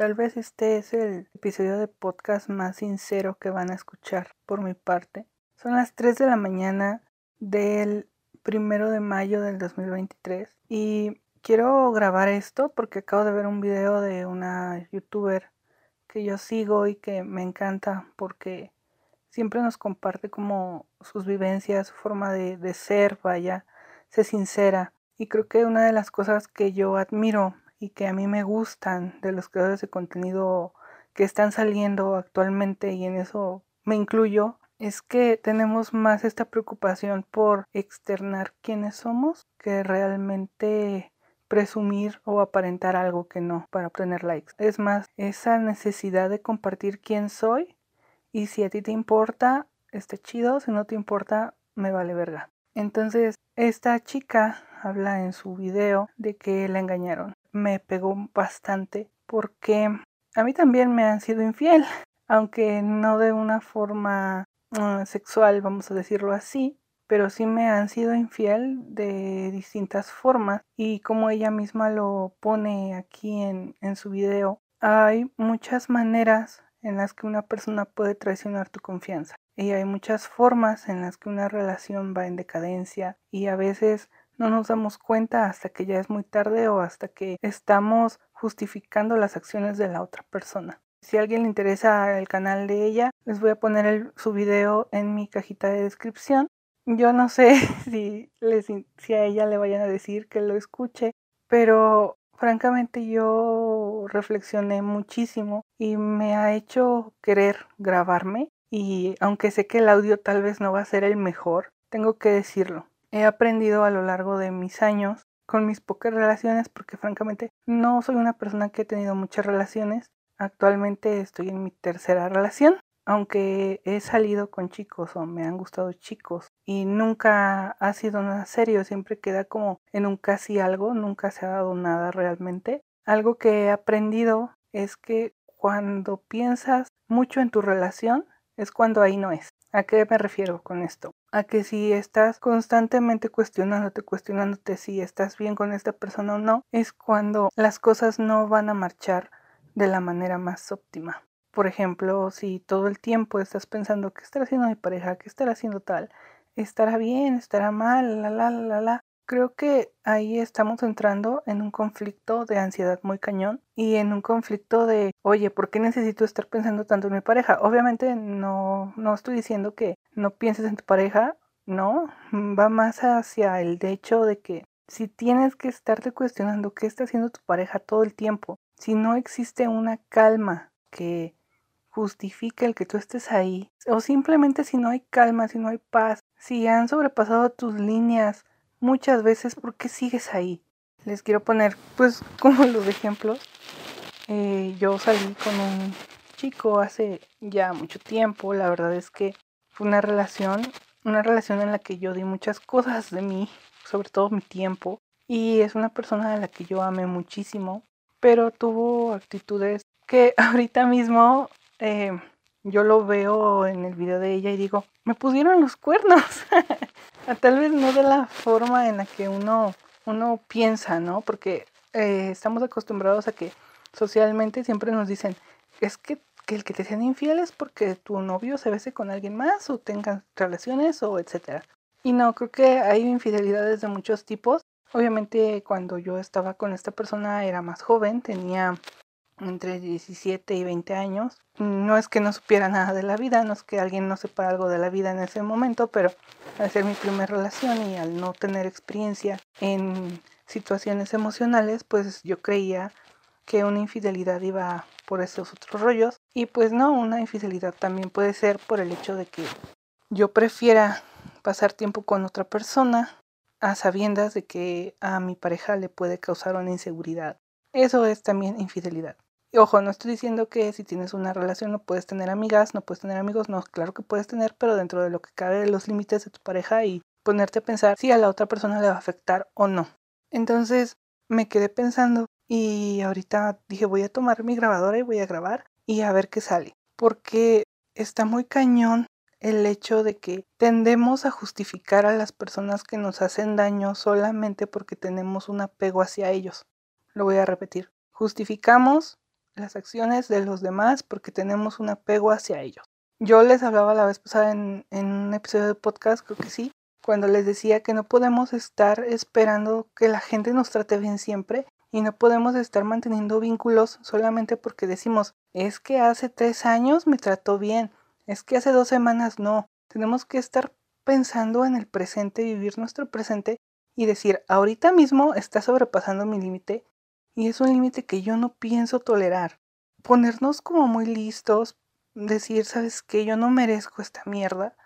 Tal vez este es el episodio de podcast más sincero que van a escuchar por mi parte. Son las 3 de la mañana del primero de mayo del 2023 y quiero grabar esto porque acabo de ver un video de una youtuber que yo sigo y que me encanta porque siempre nos comparte como sus vivencias, su forma de, de ser, vaya, se sincera. Y creo que una de las cosas que yo admiro y que a mí me gustan de los creadores de contenido que están saliendo actualmente y en eso me incluyo, es que tenemos más esta preocupación por externar quiénes somos que realmente presumir o aparentar algo que no para obtener likes. Es más, esa necesidad de compartir quién soy y si a ti te importa, está chido, si no te importa, me vale verga. Entonces, esta chica habla en su video de que la engañaron me pegó bastante porque a mí también me han sido infiel, aunque no de una forma ah, sexual, vamos a decirlo así, pero sí me han sido infiel de distintas formas y como ella misma lo pone aquí en, en su video, hay muchas maneras en las que una persona puede traicionar tu confianza y hay muchas formas en las que una relación va en decadencia y a veces no nos damos cuenta hasta que ya es muy tarde o hasta que estamos justificando las acciones de la otra persona. Si a alguien le interesa el canal de ella, les voy a poner su video en mi cajita de descripción. Yo no sé si, si a ella le vayan a decir que lo escuche, pero francamente yo reflexioné muchísimo y me ha hecho querer grabarme y aunque sé que el audio tal vez no va a ser el mejor, tengo que decirlo. He aprendido a lo largo de mis años con mis pocas relaciones porque francamente no soy una persona que he tenido muchas relaciones. Actualmente estoy en mi tercera relación, aunque he salido con chicos o me han gustado chicos y nunca ha sido nada serio, siempre queda como en un casi algo, nunca se ha dado nada realmente. Algo que he aprendido es que cuando piensas mucho en tu relación es cuando ahí no es. ¿A qué me refiero con esto? A que si estás constantemente cuestionándote, cuestionándote si estás bien con esta persona o no, es cuando las cosas no van a marchar de la manera más óptima. Por ejemplo, si todo el tiempo estás pensando qué estará haciendo mi pareja, qué estará haciendo tal, estará bien, estará mal, la la la la, Creo que ahí estamos entrando en un conflicto de ansiedad muy cañón y en un conflicto de, oye, ¿por qué necesito estar pensando tanto en mi pareja? Obviamente no, no estoy diciendo que no pienses en tu pareja, no, va más hacia el hecho de que si tienes que estarte cuestionando qué está haciendo tu pareja todo el tiempo, si no existe una calma que justifique el que tú estés ahí, o simplemente si no hay calma, si no hay paz, si han sobrepasado tus líneas, muchas veces, ¿por qué sigues ahí? Les quiero poner, pues, como los ejemplos. Eh, yo salí con un chico hace ya mucho tiempo. La verdad es que fue una relación, una relación en la que yo di muchas cosas de mí, sobre todo mi tiempo. Y es una persona a la que yo amé muchísimo, pero tuvo actitudes que ahorita mismo eh, yo lo veo en el video de ella y digo, me pusieron los cuernos. Tal vez no de la forma en la que uno, uno piensa, ¿no? Porque eh, estamos acostumbrados a que socialmente siempre nos dicen, es que, que, el que te sean infieles porque tu novio se bese con alguien más o tengan relaciones o etcétera. Y no, creo que hay infidelidades de muchos tipos. Obviamente cuando yo estaba con esta persona era más joven, tenía entre 17 y 20 años. No es que no supiera nada de la vida, no es que alguien no sepa algo de la vida en ese momento, pero al ser mi primera relación y al no tener experiencia en situaciones emocionales, pues yo creía que una infidelidad iba por esos otros rollos. Y pues no, una infidelidad también puede ser por el hecho de que yo prefiera pasar tiempo con otra persona a sabiendas de que a mi pareja le puede causar una inseguridad. Eso es también infidelidad ojo, no estoy diciendo que si tienes una relación no puedes tener amigas, no puedes tener amigos, no, claro que puedes tener, pero dentro de lo que cabe los límites de tu pareja y ponerte a pensar si a la otra persona le va a afectar o no. Entonces me quedé pensando y ahorita dije voy a tomar mi grabadora y voy a grabar y a ver qué sale. Porque está muy cañón el hecho de que tendemos a justificar a las personas que nos hacen daño solamente porque tenemos un apego hacia ellos. Lo voy a repetir. Justificamos las acciones de los demás porque tenemos un apego hacia ellos. Yo les hablaba la vez pasada en, un episodio de podcast, creo que sí, cuando les decía que no podemos estar esperando que la gente nos trate bien siempre y no podemos estar manteniendo vínculos solamente porque decimos, es que hace tres años me trató bien, es que hace dos semanas no. Tenemos que estar pensando en el presente, vivir nuestro presente y decir, ahorita mismo está sobrepasando mi límite y es un límite que yo no pienso tolerar. Ponernos como muy listos, decir, sabes que yo no merezco esta mierda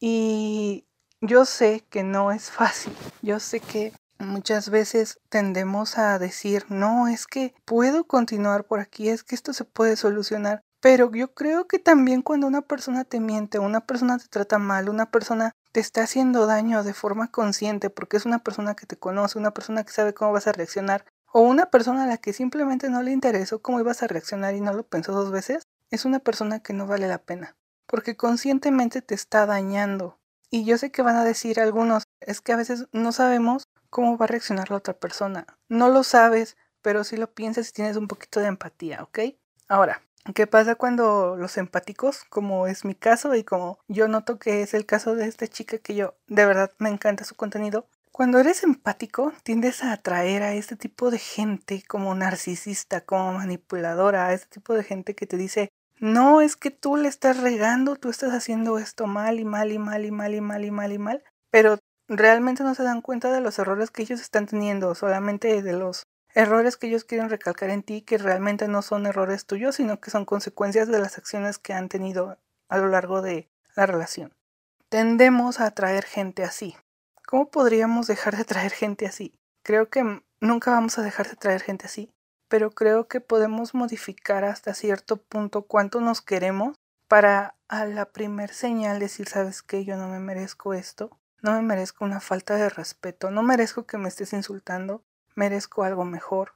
y yo sé que no es fácil, yo sé que Muchas veces tendemos a decir, no, es que puedo continuar por aquí, es que esto se puede solucionar. Pero yo creo que también cuando una persona te miente, una persona te trata mal, una persona te está haciendo daño de forma consciente porque es una persona que te conoce, una persona que sabe cómo vas a reaccionar, o una persona a la que simplemente no le interesó cómo ibas a reaccionar y no lo pensó dos veces, es una persona que no vale la pena, porque conscientemente te está dañando. Y yo sé que van a decir algunos, es que a veces no sabemos cómo va a reaccionar la otra persona. No lo sabes, pero sí lo piensas y tienes un poquito de empatía, ¿ok? Ahora, ¿qué pasa cuando los empáticos, como es mi caso y como yo noto que es el caso de esta chica que yo de verdad me encanta su contenido? Cuando eres empático, tiendes a atraer a este tipo de gente como narcisista, como manipuladora, a este tipo de gente que te dice, no, es que tú le estás regando, tú estás haciendo esto mal y mal y mal y mal y mal y mal y mal, pero realmente no se dan cuenta de los errores que ellos están teniendo, solamente de los errores que ellos quieren recalcar en ti, que realmente no son errores tuyos, sino que son consecuencias de las acciones que han tenido a lo largo de la relación. Tendemos a atraer gente así. ¿Cómo podríamos dejar de atraer gente así? Creo que nunca vamos a dejar de atraer gente así, pero creo que podemos modificar hasta cierto punto cuánto nos queremos para a la primer señal decir, sabes que yo no me merezco esto, no me merezco una falta de respeto, no merezco que me estés insultando, merezco algo mejor.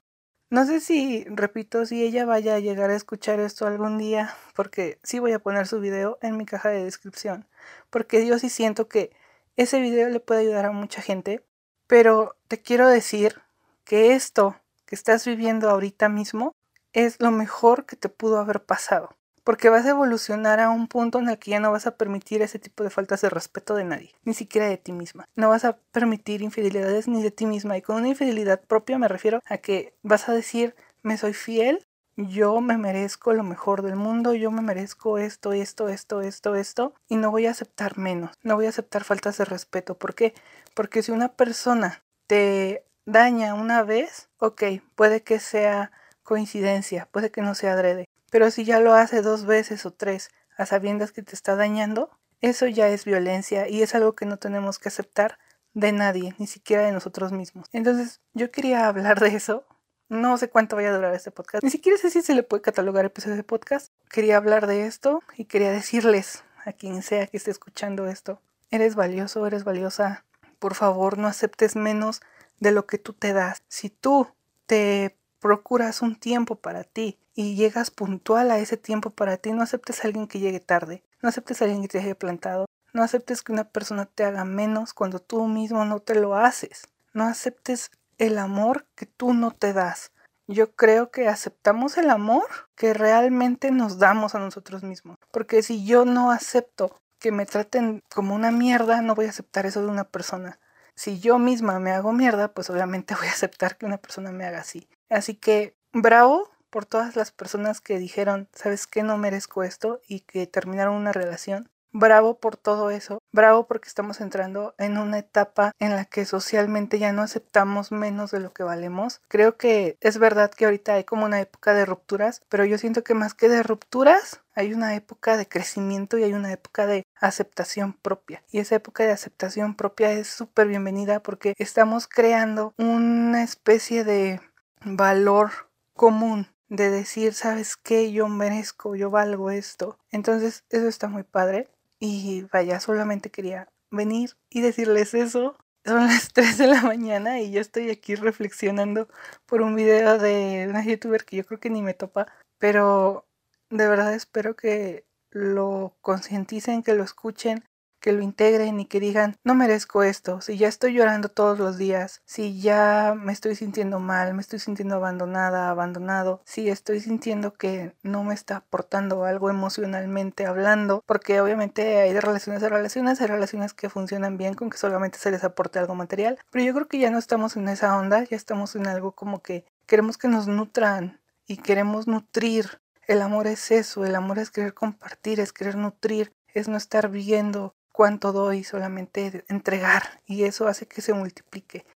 No sé si, repito, si ella vaya a llegar a escuchar esto algún día, porque sí voy a poner su video en mi caja de descripción, porque yo sí siento que ese video le puede ayudar a mucha gente, pero te quiero decir que esto que estás viviendo ahorita mismo es lo mejor que te pudo haber pasado porque vas a evolucionar a un punto en el que ya no vas a permitir ese tipo de faltas de respeto de nadie, ni siquiera de ti misma. No vas a permitir infidelidades ni de ti misma. Y con una infidelidad propia me refiero a que vas a decir, me soy fiel, yo me merezco lo mejor del mundo, yo me merezco esto, esto, esto, esto, esto, y no voy a aceptar menos, no voy a aceptar faltas de respeto. ¿Por qué? Porque si una persona te daña una vez, ok, puede que sea coincidencia, puede que no sea adrede, pero si ya lo hace dos veces o tres a sabiendas que te está dañando, eso ya es violencia y es algo que no tenemos que aceptar de nadie, ni siquiera de nosotros mismos. Entonces, yo quería hablar de eso. No sé cuánto vaya a durar este podcast. Ni siquiera sé si se le puede catalogar episodio de podcast. Quería hablar de esto y quería decirles a quien sea que esté escuchando esto, eres valioso, eres valiosa. Por favor, no aceptes menos de lo que tú te das. Si tú te procuras un tiempo para ti y llegas puntual a ese tiempo para ti, no aceptes a alguien que llegue tarde, no aceptes a alguien que te haya plantado, no aceptes que una persona te haga menos cuando tú mismo no te lo haces, no aceptes el amor que tú no te das. Yo creo que aceptamos el amor que realmente nos damos a nosotros mismos, porque si yo no acepto que me traten como una mierda, no voy a aceptar eso de una persona. Si yo misma me hago mierda, pues obviamente voy a aceptar que una persona me haga así. Así que bravo por todas las personas que dijeron, ¿sabes qué? No merezco esto y que terminaron una relación. Bravo por todo eso. Bravo porque estamos entrando en una etapa en la que socialmente ya no aceptamos menos de lo que valemos. Creo que es verdad que ahorita hay como una época de rupturas, pero yo siento que más que de rupturas hay una época de crecimiento y hay una época de aceptación propia. Y esa época de aceptación propia es súper bienvenida porque estamos creando una especie de valor común de decir, ¿sabes qué? Yo merezco, yo valgo esto. Entonces, eso está muy padre. Y vaya, solamente quería venir y decirles eso. Son las 3 de la mañana y yo estoy aquí reflexionando por un video de una youtuber que yo creo que ni me topa. Pero de verdad espero que lo concienticen, que lo escuchen, que lo integren y que digan, no merezco esto, si ya estoy llorando todos los días, si ya me estoy sintiendo mal, me estoy sintiendo abandonada, abandonado, si estoy sintiendo que no me está aportando algo emocionalmente hablando, porque obviamente hay de relaciones a relaciones, hay relaciones que funcionan bien con que solamente se les aporte algo material, pero yo creo que ya no estamos en esa onda, ya estamos en algo como que queremos que nos nutran y queremos nutrir. El amor es eso, el amor es querer compartir, es querer nutrir, es no estar viendo cuánto doy, solamente entregar y eso hace que se multiplique.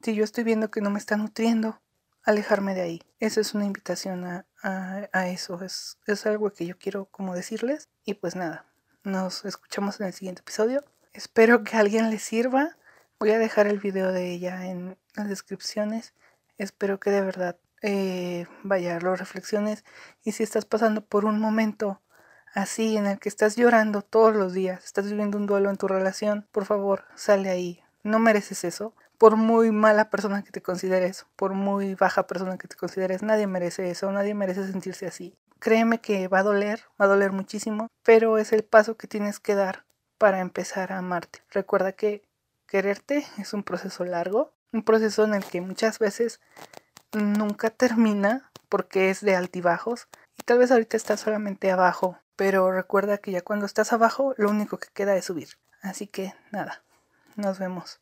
Si yo estoy viendo que no me está nutriendo, alejarme de ahí. Esa es una invitación a, a, eso, es, es algo que yo quiero como decirles y pues nada, nos escuchamos en el siguiente episodio. Espero que a alguien le sirva. Voy a dejar el video de ella en las descripciones. Espero que de verdad eh, vaya, lo reflexiones. Y si estás pasando por un momento así en el que estás llorando todos los días, estás viviendo un duelo en tu relación, por favor, sale ahí. No mereces eso. Por muy mala persona que te consideres, por muy baja persona que te consideres, nadie merece eso, nadie merece sentirse así. Créeme que va a doler, va a doler muchísimo, pero es el paso que tienes que dar para empezar a amarte. Recuerda que quererte es un proceso largo, un proceso en el que muchas veces nunca termina porque es de altibajos y tal vez ahorita estás solamente abajo pero recuerda que ya cuando estás abajo, lo único que queda es subir. Así que nada, nos vemos.